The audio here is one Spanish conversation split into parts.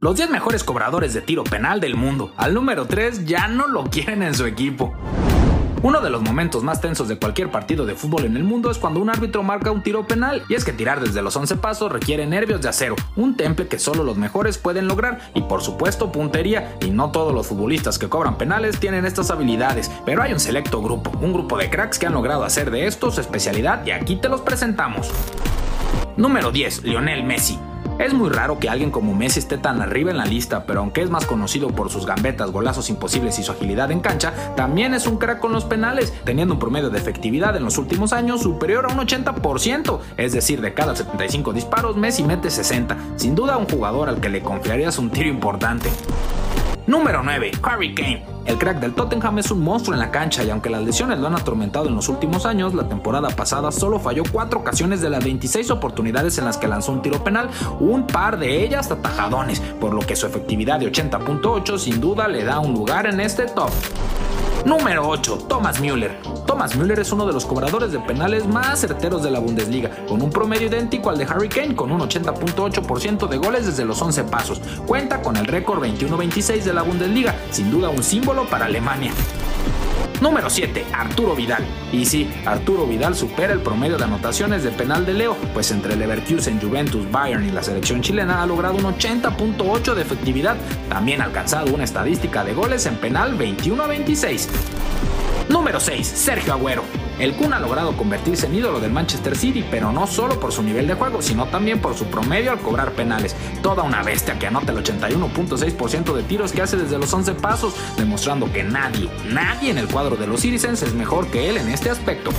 Los 10 mejores cobradores de tiro penal del mundo. Al número 3 ya no lo quieren en su equipo. Uno de los momentos más tensos de cualquier partido de fútbol en el mundo es cuando un árbitro marca un tiro penal, y es que tirar desde los 11 pasos requiere nervios de acero, un temple que solo los mejores pueden lograr, y por supuesto puntería, y no todos los futbolistas que cobran penales tienen estas habilidades, pero hay un selecto grupo, un grupo de cracks que han logrado hacer de esto su especialidad y aquí te los presentamos. Número 10. Lionel Messi. Es muy raro que alguien como Messi esté tan arriba en la lista, pero aunque es más conocido por sus gambetas, golazos imposibles y su agilidad en cancha, también es un crack con los penales, teniendo un promedio de efectividad en los últimos años superior a un 80%, es decir, de cada 75 disparos, Messi mete 60, sin duda un jugador al que le confiarías un tiro importante. Número 9. Harry Kane. El crack del Tottenham es un monstruo en la cancha y aunque las lesiones lo han atormentado en los últimos años, la temporada pasada solo falló 4 ocasiones de las 26 oportunidades en las que lanzó un tiro penal, un par de ellas atajadones, por lo que su efectividad de 80.8 sin duda le da un lugar en este top. Número 8. Thomas Müller. Thomas Müller es uno de los cobradores de penales más certeros de la Bundesliga, con un promedio idéntico al de Harry Kane, con un 80.8% de goles desde los 11 pasos. Cuenta con el récord 21-26 de la Bundesliga, sin duda un símbolo para Alemania. Número 7. Arturo Vidal. Y sí, Arturo Vidal supera el promedio de anotaciones de penal de Leo, pues entre Leverkusen, Juventus, Bayern y la selección chilena ha logrado un 80.8 de efectividad, también ha alcanzado una estadística de goles en penal 21 a 26. Número 6. Sergio Agüero. El Kun ha logrado convertirse en ídolo del Manchester City, pero no solo por su nivel de juego, sino también por su promedio al cobrar penales. Toda una bestia que anota el 81.6% de tiros que hace desde los 11 pasos, demostrando que nadie, nadie en el cuadro de los Citizens es mejor que él en este aspecto.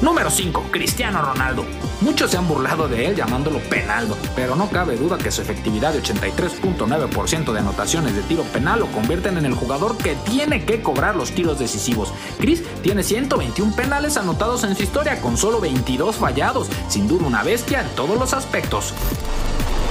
Número 5. Cristiano Ronaldo. Muchos se han burlado de él llamándolo penaldo, pero no cabe duda que su efectividad de 83.9% de anotaciones de tiro penal lo convierten en el jugador que tiene que cobrar los tiros decisivos. Chris tiene 121 penales anotados en su historia con solo 22 fallados, sin duda una bestia en todos los aspectos.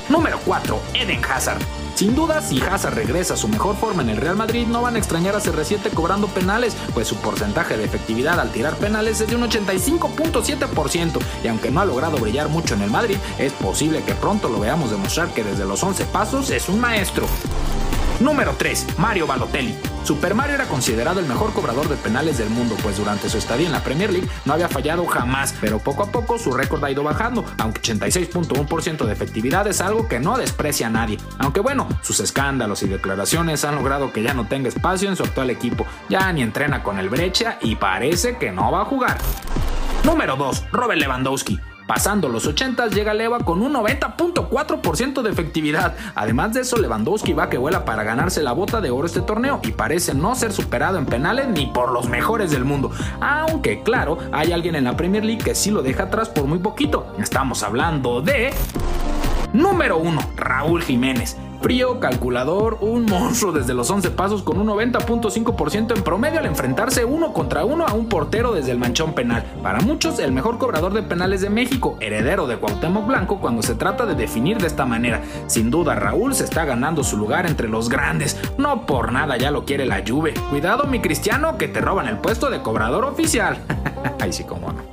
Número 4. Eden Hazard. Sin duda, si Hazard regresa a su mejor forma en el Real Madrid, no van a extrañar a CR7 cobrando penales, pues su porcentaje de efectividad al tirar penales es de un 85.7%, y aunque no ha logrado brillar mucho en el Madrid, es posible que pronto lo veamos demostrar que desde los 11 pasos es un maestro. Número 3. Mario Balotelli. Super Mario era considerado el mejor cobrador de penales del mundo, pues durante su estadía en la Premier League no había fallado jamás, pero poco a poco su récord ha ido bajando, aunque 86.1% de efectividad es algo que no desprecia a nadie. Aunque bueno, sus escándalos y declaraciones han logrado que ya no tenga espacio en su actual equipo, ya ni entrena con el Brecha y parece que no va a jugar. Número 2. Robert Lewandowski. Pasando los 80 llega Leva con un 90.4% de efectividad. Además de eso, Lewandowski va que vuela para ganarse la bota de oro este torneo y parece no ser superado en penales ni por los mejores del mundo. Aunque claro, hay alguien en la Premier League que sí lo deja atrás por muy poquito. Estamos hablando de... Número 1. Raúl Jiménez. Frío, calculador, un monstruo desde los 11 pasos con un 90.5% en promedio al enfrentarse uno contra uno a un portero desde el manchón penal. Para muchos, el mejor cobrador de penales de México, heredero de Cuauhtémoc Blanco cuando se trata de definir de esta manera. Sin duda, Raúl se está ganando su lugar entre los grandes. No por nada ya lo quiere la Juve. Cuidado, mi cristiano, que te roban el puesto de cobrador oficial. Ay, sí, como no.